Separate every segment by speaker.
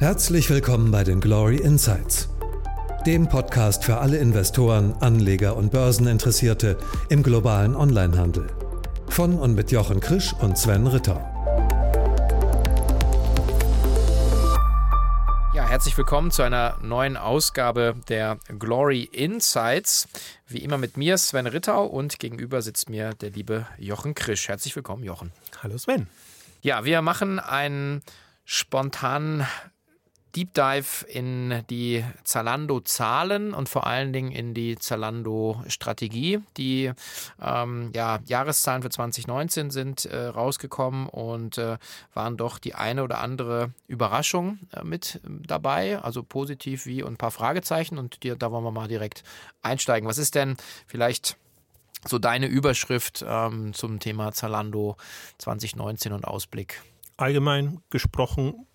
Speaker 1: Herzlich willkommen bei den Glory Insights, dem Podcast für alle Investoren, Anleger und Börseninteressierte im globalen Onlinehandel. Von und mit Jochen Krisch und Sven Ritter.
Speaker 2: Ja, herzlich willkommen zu einer neuen Ausgabe der Glory Insights. Wie immer mit mir Sven Rittau und gegenüber sitzt mir der liebe Jochen Krisch. Herzlich willkommen, Jochen.
Speaker 3: Hallo Sven.
Speaker 2: Ja, wir machen einen spontanen Deep Dive in die Zalando-Zahlen und vor allen Dingen in die Zalando-Strategie. Die ähm, ja, Jahreszahlen für 2019 sind äh, rausgekommen und äh, waren doch die eine oder andere Überraschung äh, mit dabei, also positiv wie und ein paar Fragezeichen. Und die, da wollen wir mal direkt einsteigen. Was ist denn vielleicht so deine Überschrift ähm, zum Thema Zalando 2019 und Ausblick?
Speaker 3: Allgemein gesprochen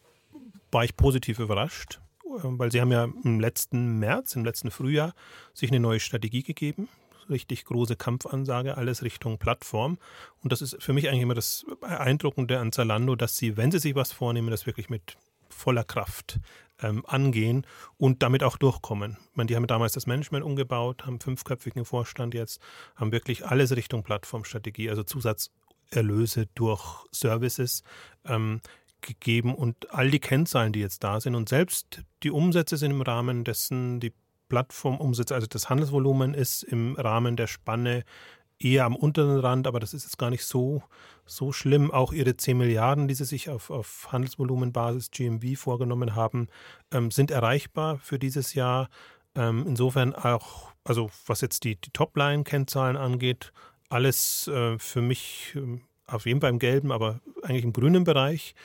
Speaker 3: war ich positiv überrascht, äh, weil sie haben ja im letzten März, im letzten Frühjahr, sich eine neue Strategie gegeben. Richtig große Kampfansage, alles Richtung Plattform. Und das ist für mich eigentlich immer das Beeindruckende an Zalando, dass sie, wenn sie sich was vornehmen, das wirklich mit voller Kraft ähm, angehen und damit auch durchkommen. Ich meine, die haben damals das Management umgebaut, haben fünfköpfigen Vorstand jetzt, haben wirklich alles Richtung Plattformstrategie, also Zusatzerlöse durch Services. Ähm, gegeben und all die Kennzahlen, die jetzt da sind und selbst die Umsätze sind im Rahmen dessen, die Plattformumsätze, also das Handelsvolumen ist im Rahmen der Spanne eher am unteren Rand, aber das ist jetzt gar nicht so, so schlimm. Auch ihre 10 Milliarden, die sie sich auf, auf Handelsvolumenbasis GMV vorgenommen haben, ähm, sind erreichbar für dieses Jahr. Ähm, insofern auch, also was jetzt die, die Topline-Kennzahlen angeht, alles äh, für mich äh, auf jeden Fall im gelben, aber eigentlich im grünen Bereich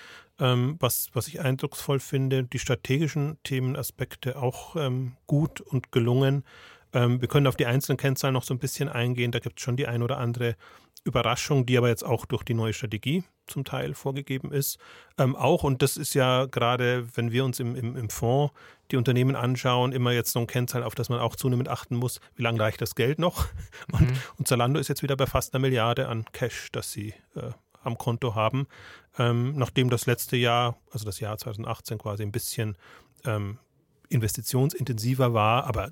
Speaker 3: ähm, was, was ich eindrucksvoll finde. Die strategischen Themenaspekte auch ähm, gut und gelungen. Ähm, wir können auf die einzelnen Kennzahlen noch so ein bisschen eingehen. Da gibt es schon die ein oder andere Überraschung, die aber jetzt auch durch die neue Strategie zum Teil vorgegeben ist. Ähm, auch, und das ist ja gerade, wenn wir uns im, im, im Fonds die Unternehmen anschauen, immer jetzt so ein Kennzahl, auf das man auch zunehmend achten muss, wie lange reicht das Geld noch? Und, mhm. und Zalando ist jetzt wieder bei fast einer Milliarde an Cash, das sie äh, am Konto haben, ähm, nachdem das letzte Jahr, also das Jahr 2018 quasi ein bisschen ähm, investitionsintensiver war, aber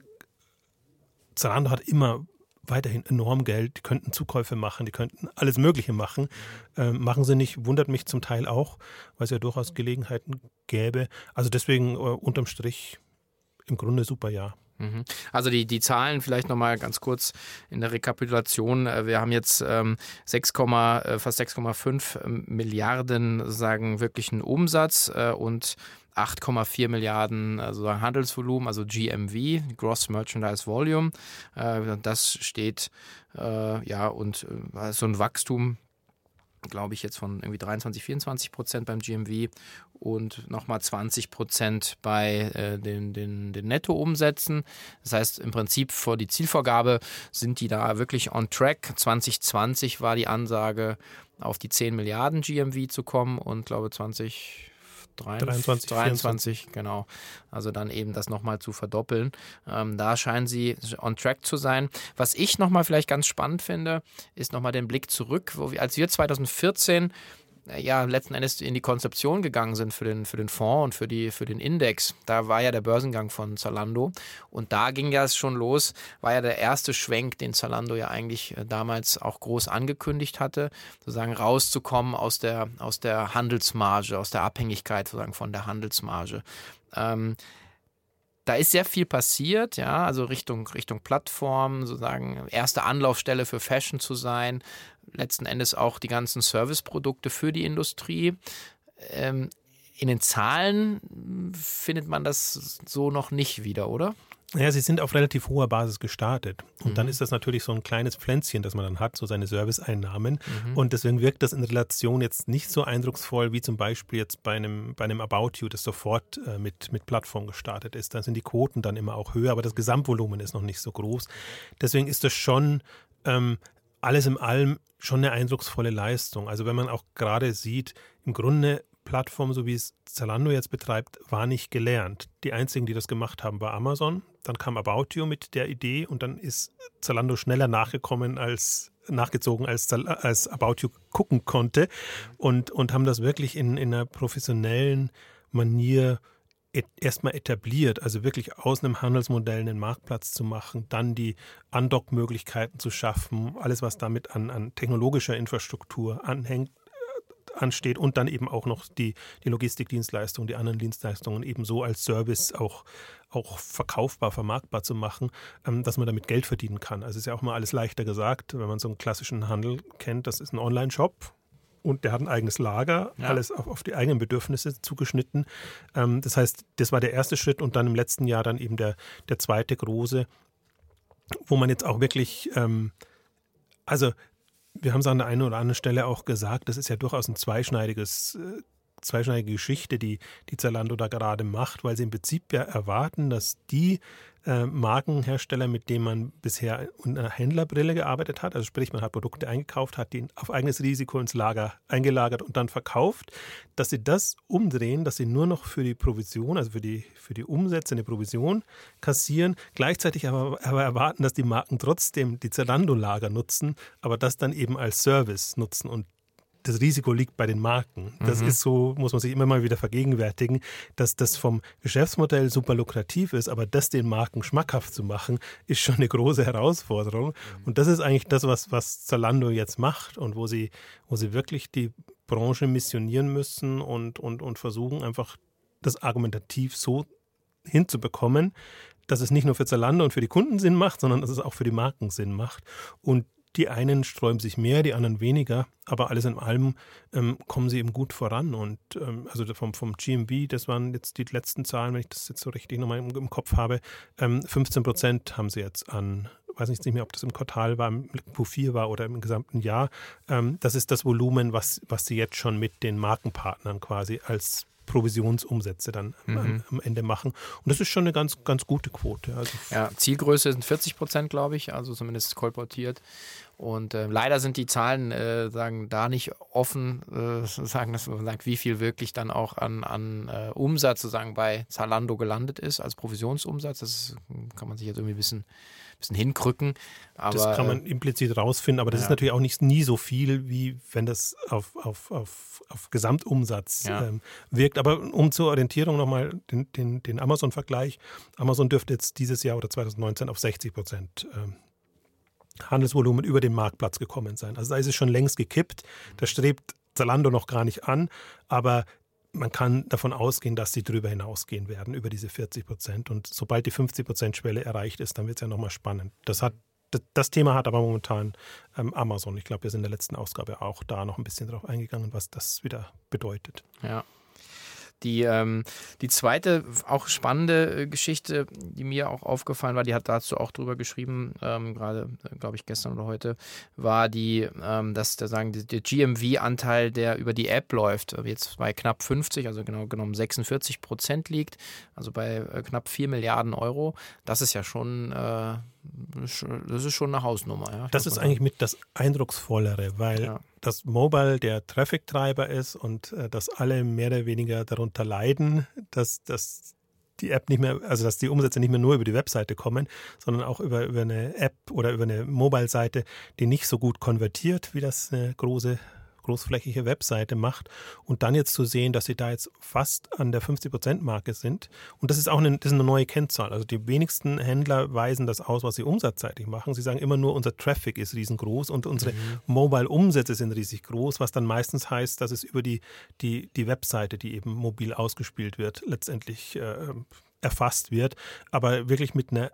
Speaker 3: Zalando hat immer weiterhin enorm Geld, die könnten Zukäufe machen, die könnten alles Mögliche machen. Ähm, machen sie nicht, wundert mich zum Teil auch, weil es ja durchaus Gelegenheiten gäbe. Also deswegen äh, unterm Strich im Grunde super Jahr.
Speaker 2: Mhm. Also die, die Zahlen vielleicht nochmal ganz kurz in der Rekapitulation. Äh, wir haben jetzt ähm, 6, äh, fast 6,5 ähm, Milliarden sagen wirklichen Umsatz äh, und 8,4 Milliarden also Handelsvolumen, also GMV, Gross Merchandise Volume. Äh, das steht äh, ja und äh, so ein Wachstum glaube ich, jetzt von irgendwie 23, 24 Prozent beim GMV und nochmal 20 Prozent bei äh, den, den, den Nettoumsätzen. Das heißt, im Prinzip vor die Zielvorgabe sind die da wirklich on track. 2020 war die Ansage, auf die 10 Milliarden GMV zu kommen und glaube 20 23, 23, genau. Also dann eben das nochmal zu verdoppeln. Ähm, da scheinen sie on track zu sein. Was ich nochmal vielleicht ganz spannend finde, ist nochmal den Blick zurück, wo wir, als wir 2014 ja letzten Endes in die Konzeption gegangen sind für den, für den Fonds und für, die, für den Index. Da war ja der Börsengang von Zalando und da ging ja es schon los, war ja der erste Schwenk, den Zalando ja eigentlich äh, damals auch groß angekündigt hatte, sozusagen rauszukommen aus der, aus der Handelsmarge, aus der Abhängigkeit sozusagen von der Handelsmarge. Ähm, da ist sehr viel passiert, ja, also Richtung, Richtung Plattform, sozusagen erste Anlaufstelle für Fashion zu sein, letzten Endes auch die ganzen Serviceprodukte für die Industrie. Ähm, in den Zahlen findet man das so noch nicht wieder, oder?
Speaker 3: Ja, sie sind auf relativ hoher Basis gestartet. Und mhm. dann ist das natürlich so ein kleines Pflänzchen, das man dann hat, so seine Serviceeinnahmen. Mhm. Und deswegen wirkt das in Relation jetzt nicht so eindrucksvoll wie zum Beispiel jetzt bei einem, bei einem About You, das sofort äh, mit, mit Plattform gestartet ist. Da sind die Quoten dann immer auch höher, aber das Gesamtvolumen ist noch nicht so groß. Deswegen ist das schon ähm, alles in allem schon eine eindrucksvolle Leistung. Also wenn man auch gerade sieht, im Grunde Plattform, so wie es Zalando jetzt betreibt, war nicht gelernt. Die einzigen, die das gemacht haben, war Amazon. Dann kam About You mit der Idee und dann ist Zalando schneller nachgekommen als nachgezogen, als, als About You gucken konnte und, und haben das wirklich in, in einer professionellen Manier erstmal etabliert, also wirklich aus einem Handelsmodell einen Marktplatz zu machen, dann die Undock-Möglichkeiten zu schaffen, alles, was damit an, an technologischer Infrastruktur anhängt, äh, ansteht und dann eben auch noch die, die Logistikdienstleistungen, die anderen Dienstleistungen eben so als Service auch, auch verkaufbar, vermarktbar zu machen, ähm, dass man damit Geld verdienen kann. Also ist ja auch mal alles leichter gesagt, wenn man so einen klassischen Handel kennt, das ist ein Online-Shop, und der hat ein eigenes Lager, ja. alles auf, auf, die eigenen Bedürfnisse zugeschnitten. Ähm, das heißt, das war der erste Schritt und dann im letzten Jahr dann eben der, der zweite große, wo man jetzt auch wirklich, ähm, also wir haben es an der einen oder anderen Stelle auch gesagt, das ist ja durchaus ein zweischneidiges äh, zweischneidige Geschichte, die, die Zalando da gerade macht, weil sie im Prinzip ja erwarten, dass die äh, Markenhersteller, mit denen man bisher unter Händlerbrille gearbeitet hat, also sprich, man hat Produkte eingekauft, hat die auf eigenes Risiko ins Lager eingelagert und dann verkauft, dass sie das umdrehen, dass sie nur noch für die Provision, also für die, für die Umsätze eine Provision kassieren, gleichzeitig aber, aber erwarten, dass die Marken trotzdem die Zalando-Lager nutzen, aber das dann eben als Service nutzen. Und das Risiko liegt bei den Marken. Das mhm. ist so, muss man sich immer mal wieder vergegenwärtigen, dass das vom Geschäftsmodell super lukrativ ist, aber das den Marken schmackhaft zu machen, ist schon eine große Herausforderung. Mhm. Und das ist eigentlich das, was, was Zalando jetzt macht und wo sie, wo sie wirklich die Branche missionieren müssen und, und, und versuchen einfach das argumentativ so hinzubekommen, dass es nicht nur für Zalando und für die Kunden Sinn macht, sondern dass es auch für die Marken Sinn macht. Und die einen sträuben sich mehr, die anderen weniger, aber alles in allem ähm, kommen sie eben gut voran. Und ähm, also vom, vom GMB, das waren jetzt die letzten Zahlen, wenn ich das jetzt so richtig nochmal im, im Kopf habe, ähm, 15 Prozent haben sie jetzt an weiß nicht mehr, ob das im Quartal war, im Q4 war oder im gesamten Jahr. Ähm, das ist das Volumen, was, was sie jetzt schon mit den Markenpartnern quasi als Provisionsumsätze dann mhm. am, Ende machen. Und das ist schon eine ganz, ganz gute Quote.
Speaker 2: Also ja, Zielgröße sind 40 Prozent, glaube ich, also zumindest kolportiert. Und äh, leider sind die Zahlen äh, sagen da nicht offen, äh, sagen, dass man sagt, wie viel wirklich dann auch an, an äh, Umsatz sozusagen bei Zalando gelandet ist als Provisionsumsatz. Das kann man sich jetzt irgendwie ein bisschen bisschen hinkrücken. Aber,
Speaker 3: das kann man äh, implizit rausfinden, aber das ja. ist natürlich auch nicht nie so viel, wie wenn das auf, auf, auf, auf Gesamtumsatz ja. ähm, wirkt. Aber um zur Orientierung nochmal den, den, den Amazon-Vergleich. Amazon dürfte jetzt dieses Jahr oder 2019 auf 60 Prozent ähm, Handelsvolumen über den Marktplatz gekommen sein. Also da ist es schon längst gekippt. Da strebt Zalando noch gar nicht an, aber man kann davon ausgehen, dass sie darüber hinausgehen werden, über diese 40 Prozent. Und sobald die 50 Prozent Schwelle erreicht ist, dann wird es ja nochmal spannend. Das, hat, das Thema hat aber momentan ähm, Amazon. Ich glaube, wir sind in der letzten Ausgabe auch da noch ein bisschen drauf eingegangen, was das wieder bedeutet.
Speaker 2: Ja. Die, ähm, die zweite, auch spannende äh, Geschichte, die mir auch aufgefallen war, die hat dazu auch drüber geschrieben, ähm, gerade, äh, glaube ich, gestern oder heute, war die, ähm, dass der, sagen, der GMV-Anteil, der über die App läuft, äh, jetzt bei knapp 50, also genau genommen 46 Prozent liegt, also bei knapp 4 Milliarden Euro. Das ist ja schon äh, das ist schon eine Hausnummer. Ja,
Speaker 3: das ist eigentlich mit das Eindrucksvollere, weil ja. Das Mobile der Traffic-Treiber ist und äh, dass alle mehr oder weniger darunter leiden, dass, dass die App nicht mehr, also dass die Umsätze nicht mehr nur über die Webseite kommen, sondern auch über, über eine App oder über eine Mobile-Seite, die nicht so gut konvertiert, wie das eine große großflächige Webseite macht und dann jetzt zu sehen, dass sie da jetzt fast an der 50-Prozent-Marke sind. Und das ist auch eine, das ist eine neue Kennzahl. Also die wenigsten Händler weisen das aus, was sie umsatzseitig machen. Sie sagen immer nur, unser Traffic ist riesengroß und unsere mhm. Mobile-Umsätze sind riesig groß, was dann meistens heißt, dass es über die, die, die Webseite, die eben mobil ausgespielt wird, letztendlich äh, erfasst wird. Aber wirklich mit einer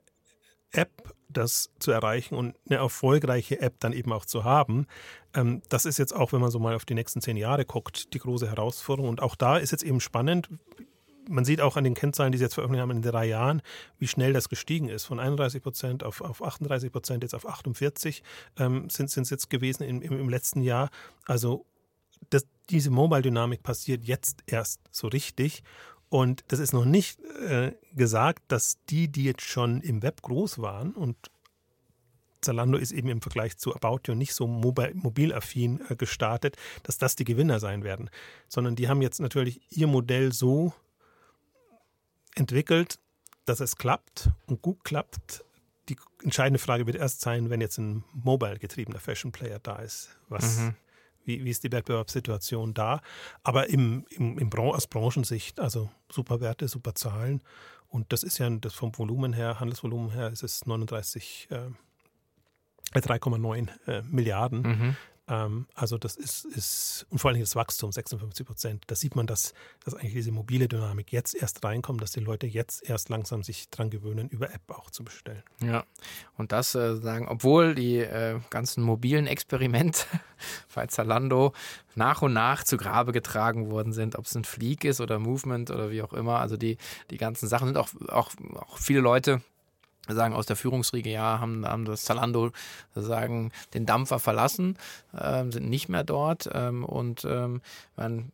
Speaker 3: App das zu erreichen und eine erfolgreiche App dann eben auch zu haben, ähm, das ist jetzt auch, wenn man so mal auf die nächsten zehn Jahre guckt, die große Herausforderung. Und auch da ist jetzt eben spannend, man sieht auch an den Kennzahlen, die Sie jetzt veröffentlicht haben in drei Jahren, wie schnell das gestiegen ist. Von 31 Prozent auf, auf 38 Prozent, jetzt auf 48 ähm, sind es jetzt gewesen im, im, im letzten Jahr. Also das, diese Mobile-Dynamik passiert jetzt erst so richtig. Und das ist noch nicht äh, gesagt, dass die, die jetzt schon im Web groß waren und Zalando ist eben im Vergleich zu About You nicht so mobilaffin äh, gestartet, dass das die Gewinner sein werden, sondern die haben jetzt natürlich ihr Modell so entwickelt, dass es klappt und gut klappt. Die entscheidende Frage wird erst sein, wenn jetzt ein mobile getriebener Fashion Player da ist. Was, mhm wie, wie ist die Wettbewerbssituation da. Aber im, im, im Bran aus Branchensicht, also super Werte, super Zahlen. Und das ist ja das vom Volumen her, Handelsvolumen her, ist es 39, äh, 3,9 äh, Milliarden. Mhm. Ähm, also das ist, ist, und vor allem das Wachstum, 56 Prozent. Da sieht man, dass, dass eigentlich diese mobile Dynamik jetzt erst reinkommt, dass die Leute jetzt erst langsam sich dran gewöhnen, über App auch zu bestellen.
Speaker 2: Ja, und das äh, sagen, obwohl die äh, ganzen mobilen Experimente bei Zalando nach und nach zu Grabe getragen worden sind, ob es ein Fleek ist oder Movement oder wie auch immer. Also die, die ganzen Sachen sind auch, auch, auch viele Leute sagen aus der Führungsriege, ja, haben, haben das Zalando sagen den Dampfer verlassen, ähm, sind nicht mehr dort ähm, und ähm, man,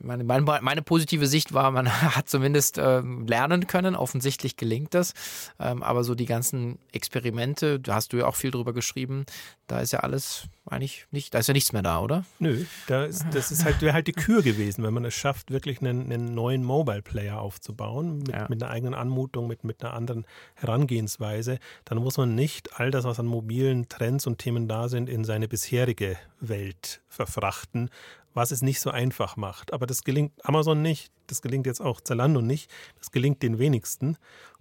Speaker 2: meine, meine, meine, positive Sicht war, man hat zumindest ähm, lernen können, offensichtlich gelingt das, ähm, aber so die ganzen Experimente, da hast du ja auch viel drüber geschrieben, da ist ja alles eigentlich nicht, da ist ja nichts mehr da, oder?
Speaker 3: Nö, da ist, das ist halt, wäre halt die Kür gewesen, wenn man es schafft, wirklich einen, einen neuen Mobile Player aufzubauen, mit, ja. mit einer eigenen Anmutung, mit, mit einer anderen Herangehensweise, dann muss man nicht all das, was an mobilen Trends und Themen da sind, in seine bisherige Welt verfrachten, was es nicht so einfach macht. Aber das gelingt Amazon nicht, das gelingt jetzt auch Zalando nicht, das gelingt den wenigsten.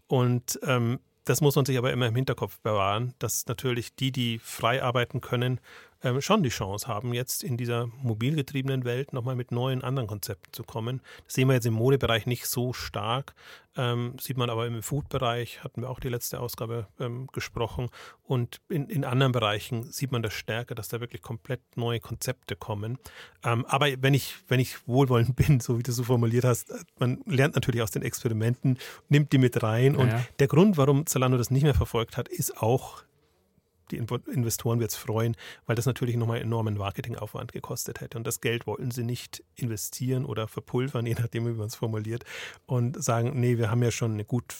Speaker 3: Und ähm, das muss man sich aber immer im Hinterkopf bewahren, dass natürlich die, die frei arbeiten können, ähm, schon die Chance haben, jetzt in dieser mobilgetriebenen Welt nochmal mit neuen anderen Konzepten zu kommen. Das sehen wir jetzt im Modebereich nicht so stark, ähm, sieht man aber im Food-Bereich, hatten wir auch die letzte Ausgabe ähm, gesprochen. Und in, in anderen Bereichen sieht man das stärker, dass da wirklich komplett neue Konzepte kommen. Ähm, aber wenn ich, wenn ich wohlwollend bin, so wie du so formuliert hast, äh, man lernt natürlich aus den Experimenten, nimmt die mit rein. Und ja. der Grund, warum Zalando das nicht mehr verfolgt hat, ist auch die Investoren wird es freuen, weil das natürlich nochmal enormen Marketingaufwand gekostet hätte. Und das Geld wollten sie nicht investieren oder verpulvern, je nachdem, wie man es formuliert, und sagen, nee, wir haben ja schon eine gut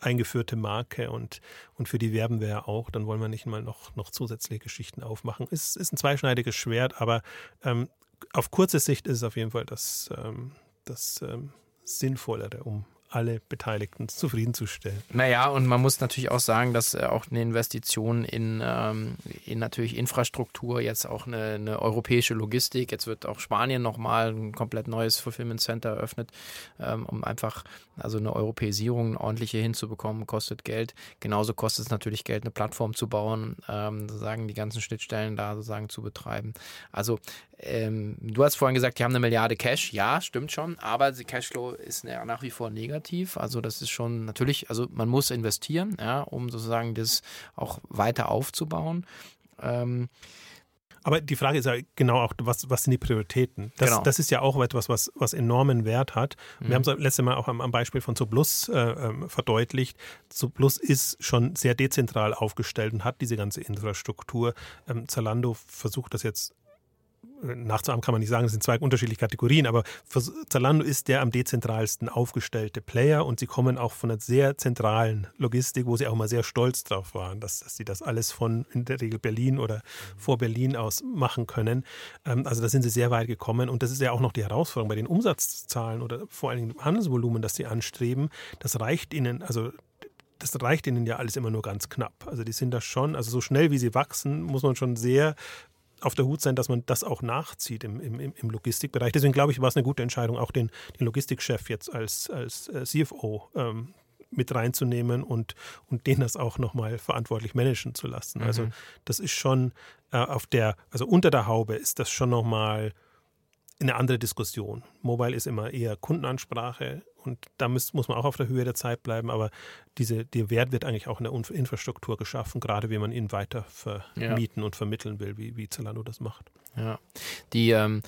Speaker 3: eingeführte Marke und, und für die werben wir ja auch, dann wollen wir nicht mal noch, noch zusätzliche Geschichten aufmachen. Es ist ein zweischneidiges Schwert, aber ähm, auf kurze Sicht ist es auf jeden Fall das, ähm, das ähm, Sinnvollere, um alle Beteiligten zufriedenzustellen.
Speaker 2: Naja, und man muss natürlich auch sagen, dass äh, auch eine Investition in, ähm, in natürlich Infrastruktur, jetzt auch eine, eine, europäische Logistik, jetzt wird auch Spanien nochmal ein komplett neues Fulfillment Center eröffnet, ähm, um einfach also eine Europäisierung eine ordentliche hinzubekommen, kostet Geld. Genauso kostet es natürlich Geld, eine Plattform zu bauen, ähm, sozusagen die ganzen Schnittstellen da sozusagen zu betreiben. Also ähm, du hast vorhin gesagt, die haben eine Milliarde Cash. Ja, stimmt schon, aber die Cashflow ist nach wie vor negativ. Also das ist schon natürlich, also man muss investieren, ja, um sozusagen das auch weiter aufzubauen. Ähm,
Speaker 3: aber die Frage ist ja genau auch, was, was sind die Prioritäten? Das, genau. das ist ja auch etwas, was, was enormen Wert hat. Mhm. Wir haben es letztes Mal auch am, am Beispiel von Zuplus äh, ähm, verdeutlicht. Zuplus ist schon sehr dezentral aufgestellt und hat diese ganze Infrastruktur. Ähm, Zalando versucht das jetzt nachzuahmen kann man nicht sagen, es sind zwei unterschiedliche Kategorien, aber Zalando ist der am dezentralsten aufgestellte Player und sie kommen auch von einer sehr zentralen Logistik, wo sie auch mal sehr stolz drauf waren, dass, dass sie das alles von in der Regel Berlin oder vor Berlin aus machen können. Ähm, also da sind sie sehr weit gekommen und das ist ja auch noch die Herausforderung bei den Umsatzzahlen oder vor allen Dingen dem Handelsvolumen, das sie anstreben. Das reicht ihnen, also das reicht ihnen ja alles immer nur ganz knapp. Also die sind da schon, also so schnell wie sie wachsen, muss man schon sehr auf der Hut sein, dass man das auch nachzieht im, im, im Logistikbereich. Deswegen glaube ich, war es eine gute Entscheidung, auch den, den Logistikchef jetzt als, als äh, CFO ähm, mit reinzunehmen und, und den das auch nochmal verantwortlich managen zu lassen. Also mhm. Also das ist schon äh, auf der, also unter der Haube ist das schon nochmal eine andere Diskussion. Mobile ist immer eher Kundenansprache und da muss, muss man auch auf der Höhe der Zeit bleiben, aber diese, der Wert wird eigentlich auch in der Infrastruktur geschaffen, gerade wenn man ihn weiter vermieten ja. und vermitteln will, wie, wie Zalando das macht.
Speaker 2: Ja. Die ähm,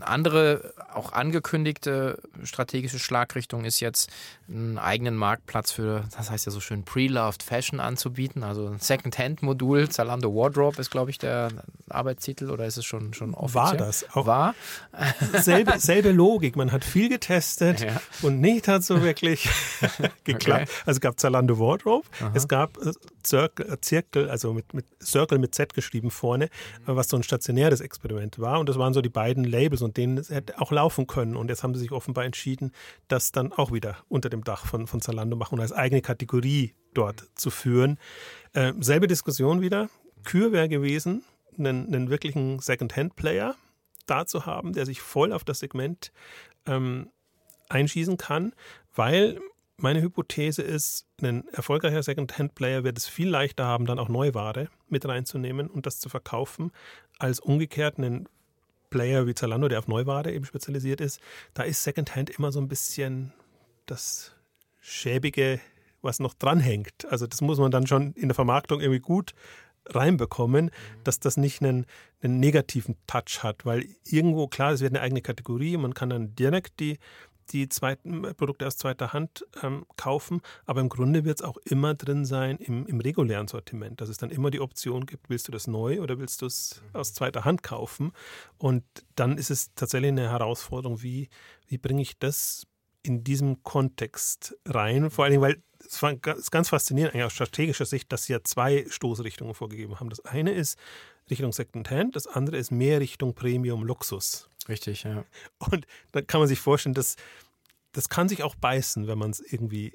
Speaker 2: andere, auch angekündigte strategische Schlagrichtung ist jetzt, einen eigenen Marktplatz für, das heißt ja so schön, Pre-Loved Fashion anzubieten. Also ein Second-Hand-Modul, Zalando Wardrobe ist, glaube ich, der Arbeitstitel oder ist es schon, schon offiziell?
Speaker 3: War das. Auch War. Selbe, selbe Logik. Man hat viel getestet ja. und nicht hat so wirklich geklappt. Okay. Also es gab Zalando Wardrobe, Aha. es gab äh, äh, Zirkel, also mit, mit Circle mit Z geschrieben vorne, mhm. was so ein stationäres Experiment war. Und das waren so die beiden Labels und denen es hätte auch laufen können. Und jetzt haben sie sich offenbar entschieden, das dann auch wieder unter dem Dach von, von Zalando machen und als eigene Kategorie dort mhm. zu führen. Äh, selbe Diskussion wieder. Kür wäre gewesen, einen, einen wirklichen Second-Hand-Player da zu haben, der sich voll auf das Segment ähm, einschießen kann, weil meine Hypothese ist, ein erfolgreicher Second-Hand-Player wird es viel leichter haben, dann auch Neuware mit reinzunehmen und das zu verkaufen, als umgekehrt einen Player wie Zalando, der auf Neuware eben spezialisiert ist. Da ist Second-Hand immer so ein bisschen das schäbige, was noch dranhängt. Also das muss man dann schon in der Vermarktung irgendwie gut reinbekommen, dass das nicht einen, einen negativen Touch hat, weil irgendwo, klar, es wird eine eigene Kategorie, man kann dann direkt die die zweiten äh, Produkte aus zweiter Hand ähm, kaufen, aber im Grunde wird es auch immer drin sein im, im, regulären Sortiment, dass es dann immer die Option gibt, willst du das neu oder willst du es mhm. aus zweiter Hand kaufen? Und dann ist es tatsächlich eine Herausforderung, wie, wie bringe ich das in diesem Kontext rein? Vor allen Dingen, weil es war ganz, faszinierend eigentlich aus strategischer Sicht, dass sie ja zwei Stoßrichtungen vorgegeben haben. Das eine ist Richtung Second Hand, das andere ist mehr Richtung Premium Luxus.
Speaker 2: Richtig, ja.
Speaker 3: Und da kann man sich vorstellen, dass das kann sich auch beißen, wenn man es irgendwie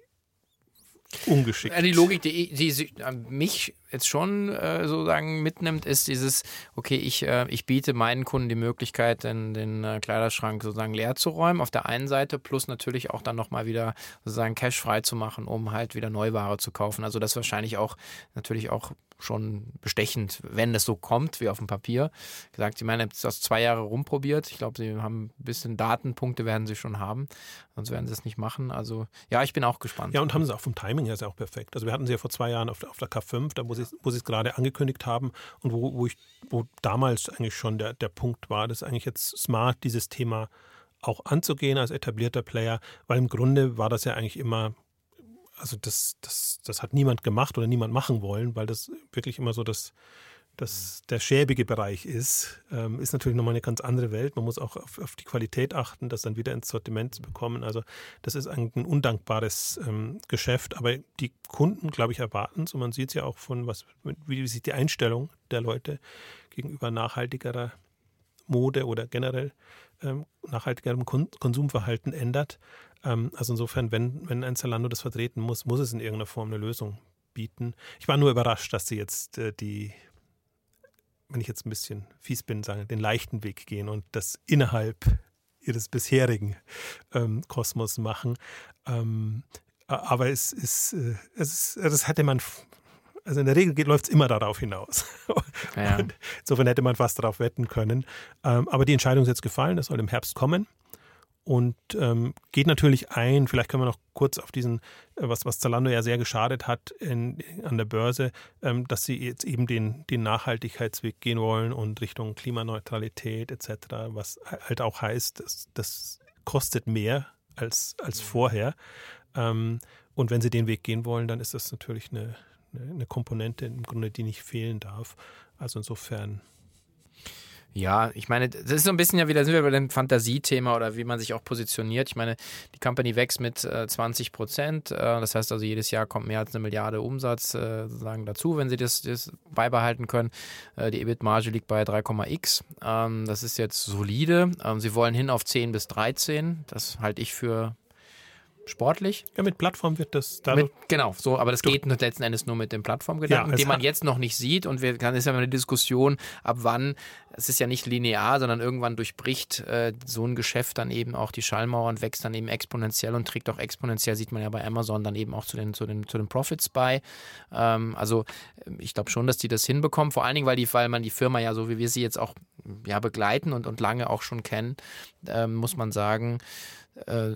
Speaker 3: ungeschickt.
Speaker 2: Die Logik, die, die, mich jetzt schon äh, sozusagen mitnimmt, ist dieses, okay, ich, äh, ich biete meinen Kunden die Möglichkeit, den, den äh, Kleiderschrank sozusagen leer zu räumen, auf der einen Seite, plus natürlich auch dann nochmal wieder sozusagen Cash frei zu machen, um halt wieder Neuware zu kaufen. Also das wahrscheinlich auch natürlich auch schon bestechend, wenn es so kommt wie auf dem Papier. Gesagt, sie meinen, das zwei Jahre rumprobiert. Ich glaube, sie haben ein bisschen Datenpunkte werden sie schon haben, sonst werden sie es nicht machen. Also ja, ich bin auch gespannt.
Speaker 3: Ja, und haben sie auch vom Timing her ist ja auch perfekt. Also wir hatten sie ja vor zwei Jahren auf, auf der K5, da wo sie, wo sie es gerade angekündigt haben und wo, wo ich, wo damals eigentlich schon der, der Punkt war, dass eigentlich jetzt smart dieses Thema auch anzugehen als etablierter Player, weil im Grunde war das ja eigentlich immer also das, das, das hat niemand gemacht oder niemand machen wollen, weil das wirklich immer so das, das der schäbige Bereich ist, ähm, ist natürlich nochmal eine ganz andere Welt. Man muss auch auf, auf, die Qualität achten, das dann wieder ins Sortiment zu bekommen. Also das ist ein, ein undankbares ähm, Geschäft, aber die Kunden, glaube ich, erwarten es und man sieht es ja auch von, was, wie sich die Einstellung der Leute gegenüber nachhaltigerer Mode oder generell ähm, nachhaltigerem Konsumverhalten ändert. Ähm, also insofern, wenn, wenn ein Zalando das vertreten muss, muss es in irgendeiner Form eine Lösung bieten. Ich war nur überrascht, dass sie jetzt äh, die, wenn ich jetzt ein bisschen fies bin, sagen, den leichten Weg gehen und das innerhalb ihres bisherigen ähm, Kosmos machen. Ähm, aber es ist, äh, es ist, das hätte man also in der Regel läuft es immer darauf hinaus. Ja. insofern hätte man fast darauf wetten können. Ähm, aber die Entscheidung ist jetzt gefallen, das soll im Herbst kommen. Und ähm, geht natürlich ein, vielleicht können wir noch kurz auf diesen, äh, was, was Zalando ja sehr geschadet hat in, an der Börse, ähm, dass sie jetzt eben den, den Nachhaltigkeitsweg gehen wollen und Richtung Klimaneutralität etc., was halt auch heißt, das, das kostet mehr als, als vorher. Ähm, und wenn sie den Weg gehen wollen, dann ist das natürlich eine, eine Komponente im Grunde, die nicht fehlen darf. Also insofern.
Speaker 2: Ja, ich meine, das ist so ein bisschen ja wieder, sind wir bei dem Fantasiethema oder wie man sich auch positioniert. Ich meine, die Company wächst mit äh, 20 Prozent. Äh, das heißt also, jedes Jahr kommt mehr als eine Milliarde Umsatz äh, sozusagen dazu, wenn sie das, das beibehalten können. Äh, die EBIT-Marge liegt bei 3,x. Ähm, das ist jetzt solide. Ähm, sie wollen hin auf 10 bis 13. Das halte ich für sportlich.
Speaker 3: Ja, mit Plattform wird das
Speaker 2: dadurch. Mit, genau, so, aber das geht letzten Endes nur mit dem Plattformgedanken, ja, den man jetzt noch nicht sieht. Und wir kann ist ja eine Diskussion, ab wann, es ist ja nicht linear, sondern irgendwann durchbricht äh, so ein Geschäft dann eben auch die Schallmauer und wächst dann eben exponentiell und trägt auch exponentiell, sieht man ja bei Amazon dann eben auch zu den, zu den, zu den Profits bei. Ähm, also ich glaube schon, dass die das hinbekommen, vor allen Dingen, weil, die, weil man die Firma ja so wie wir sie jetzt auch ja, begleiten und, und lange auch schon kennen, ähm, muss man sagen, äh,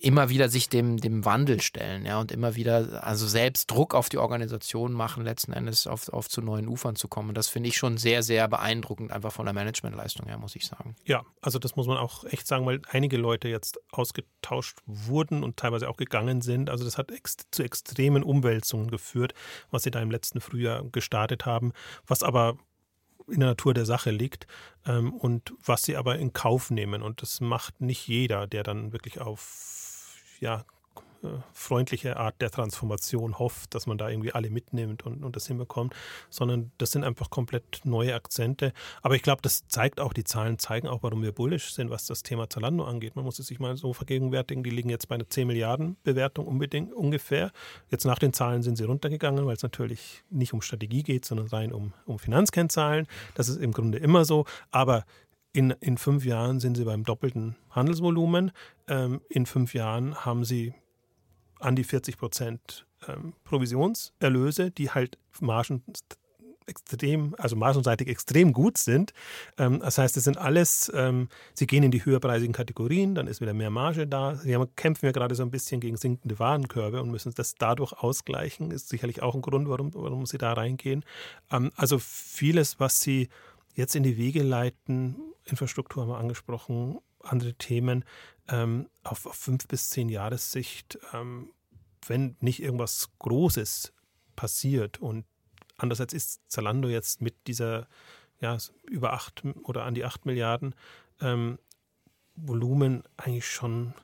Speaker 2: immer wieder sich dem, dem Wandel stellen, ja, und immer wieder, also selbst Druck auf die Organisation machen, letzten Endes auf, auf zu neuen Ufern zu kommen. Das finde ich schon sehr, sehr beeindruckend, einfach von der Managementleistung her, muss ich sagen.
Speaker 3: Ja, also das muss man auch echt sagen, weil einige Leute jetzt ausgetauscht wurden und teilweise auch gegangen sind. Also das hat ex zu extremen Umwälzungen geführt, was sie da im letzten Frühjahr gestartet haben, was aber in der Natur der Sache liegt ähm, und was sie aber in Kauf nehmen. Und das macht nicht jeder, der dann wirklich auf ja, freundliche Art der Transformation hofft, dass man da irgendwie alle mitnimmt und, und das hinbekommt, sondern das sind einfach komplett neue Akzente. Aber ich glaube, das zeigt auch, die Zahlen zeigen auch, warum wir bullish sind, was das Thema Zalando angeht. Man muss es sich mal so vergegenwärtigen, die liegen jetzt bei einer 10 Milliarden Bewertung unbedingt ungefähr. Jetzt nach den Zahlen sind sie runtergegangen, weil es natürlich nicht um Strategie geht, sondern rein um, um Finanzkennzahlen. Das ist im Grunde immer so. Aber in, in fünf Jahren sind sie beim doppelten Handelsvolumen. Ähm, in fünf Jahren haben sie an die 40 Prozent ähm, Provisionserlöse, die halt Margen extrem, also margenseitig extrem gut sind. Ähm, das heißt, es sind alles, ähm, sie gehen in die höherpreisigen Kategorien, dann ist wieder mehr Marge da. Sie haben, kämpfen ja gerade so ein bisschen gegen sinkende Warenkörbe und müssen das dadurch ausgleichen. Ist sicherlich auch ein Grund, warum, warum sie da reingehen. Also vieles, was sie jetzt in die Wege leiten, Infrastruktur haben wir angesprochen, andere Themen, ähm, auf, auf, fünf bis zehn Jahressicht, ähm, wenn nicht irgendwas Großes passiert und andererseits ist Zalando jetzt mit dieser ja, über acht oder an die acht Milliarden ähm, Volumen eigentlich schon,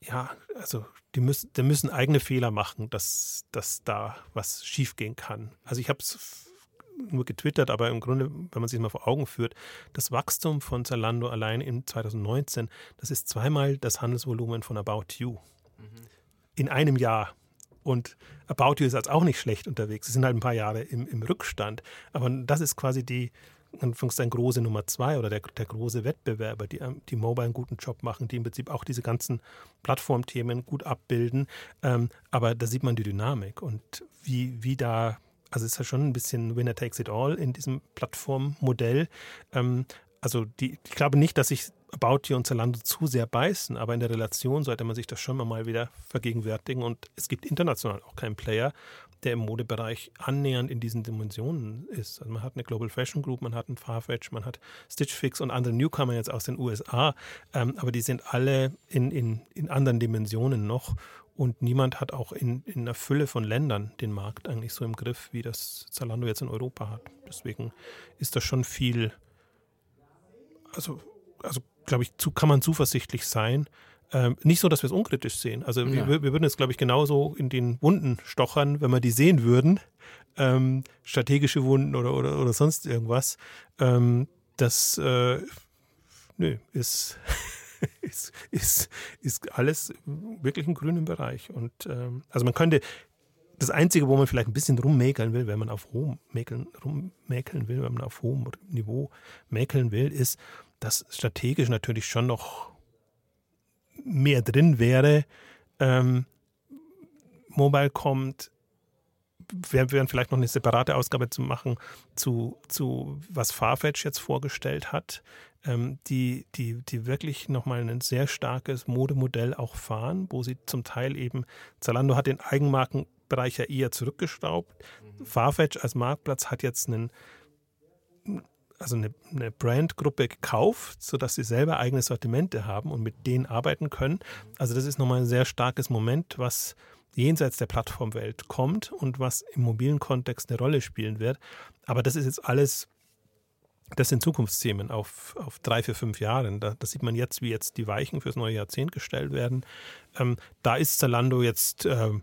Speaker 3: ja, also die müssen, die müssen eigene Fehler machen, dass, dass da was schiefgehen kann. Also ich habe es nur getwittert, aber im Grunde, wenn man sich mal vor Augen führt, das Wachstum von Zalando allein in 2019, das ist zweimal das Handelsvolumen von About You. Mhm. In einem Jahr. Und About You ist als auch nicht schlecht unterwegs. Sie sind halt ein paar Jahre im, im Rückstand. Aber das ist quasi die, Anführungszeichen große Nummer zwei oder der, der große Wettbewerber, die, die Mobile einen guten Job machen, die im Prinzip auch diese ganzen Plattformthemen gut abbilden. Ähm, aber da sieht man die Dynamik und wie, wie da also ist ja schon ein bisschen Winner takes it all in diesem Plattformmodell. Ähm, also die, ich glaube nicht, dass sich About You und Zalando zu sehr beißen, aber in der Relation sollte man sich das schon mal wieder vergegenwärtigen. Und es gibt international auch keinen Player, der im Modebereich annähernd in diesen Dimensionen ist. Also man hat eine Global Fashion Group, man hat einen Farfetch, man hat Stitch Fix und andere Newcomer jetzt aus den USA, ähm, aber die sind alle in, in, in anderen Dimensionen noch. Und niemand hat auch in, in einer Fülle von Ländern den Markt eigentlich so im Griff, wie das Zalando jetzt in Europa hat. Deswegen ist das schon viel, also, also glaube ich, zu, kann man zuversichtlich sein. Ähm, nicht so, dass wir es unkritisch sehen. Also ja. wir, wir, würden jetzt, glaube ich, genauso in den Wunden stochern, wenn wir die sehen würden. Ähm, strategische Wunden oder, oder, oder sonst irgendwas. Ähm, das äh, nö, ist ist, ist, ist alles wirklich im grünen Bereich. Und ähm, also man könnte, das Einzige, wo man vielleicht ein bisschen rummäkeln will, wenn man auf hohem mäkeln, rummäkeln will, wenn man auf hohem Niveau mäkeln will, ist, dass strategisch natürlich schon noch mehr drin wäre. Ähm, Mobile kommt, wir werden vielleicht noch eine separate Ausgabe zu machen zu, zu was Farfetch jetzt vorgestellt hat ähm, die, die, die wirklich nochmal ein sehr starkes Modemodell auch fahren, wo sie zum Teil eben, Zalando hat den Eigenmarkenbereich ja eher zurückgeschraubt. Mhm. Farfetch als Marktplatz hat jetzt einen also eine, eine Brandgruppe gekauft, sodass sie selber eigene Sortimente haben und mit denen arbeiten können. Also das ist nochmal ein sehr starkes Moment, was jenseits der Plattformwelt kommt und was im mobilen Kontext eine Rolle spielen wird. Aber das ist jetzt alles das sind Zukunftsthemen auf, auf drei, vier, fünf Jahren. Da, das sieht man jetzt, wie jetzt die Weichen fürs neue Jahrzehnt gestellt werden. Ähm, da ist Zalando jetzt, ähm,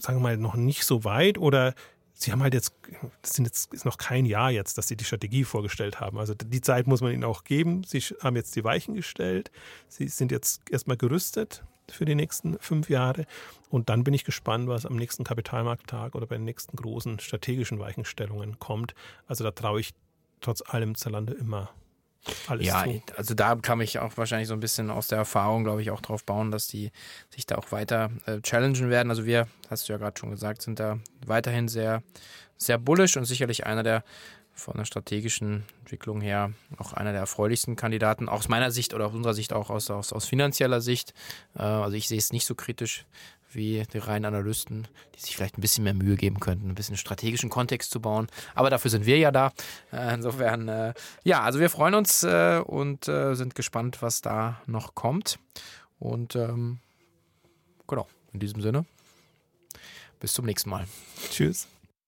Speaker 3: sagen wir mal, noch nicht so weit oder sie haben halt jetzt, das sind jetzt, ist noch kein Jahr jetzt, dass sie die Strategie vorgestellt haben. Also die Zeit muss man ihnen auch geben. Sie haben jetzt die Weichen gestellt. Sie sind jetzt erstmal gerüstet für die nächsten fünf Jahre. Und dann bin ich gespannt, was am nächsten Kapitalmarkttag oder bei den nächsten großen strategischen Weichenstellungen kommt. Also da traue ich trotz allem Zalando immer alles
Speaker 2: ja,
Speaker 3: zu.
Speaker 2: also da kann ich auch wahrscheinlich so ein bisschen aus der Erfahrung, glaube ich, auch drauf bauen, dass die sich da auch weiter äh, challengen werden. Also wir, hast du ja gerade schon gesagt, sind da weiterhin sehr, sehr bullish und sicherlich einer der von der strategischen Entwicklung her auch einer der erfreulichsten Kandidaten, aus meiner Sicht oder aus unserer Sicht auch aus, aus, aus finanzieller Sicht. Äh, also ich sehe es nicht so kritisch wie die reinen Analysten, die sich vielleicht ein bisschen mehr Mühe geben könnten, ein bisschen strategischen Kontext zu bauen. Aber dafür sind wir ja da. Äh, insofern, äh, ja, also wir freuen uns äh, und äh, sind gespannt, was da noch kommt. Und ähm, genau, in diesem Sinne, bis zum nächsten Mal.
Speaker 3: Tschüss.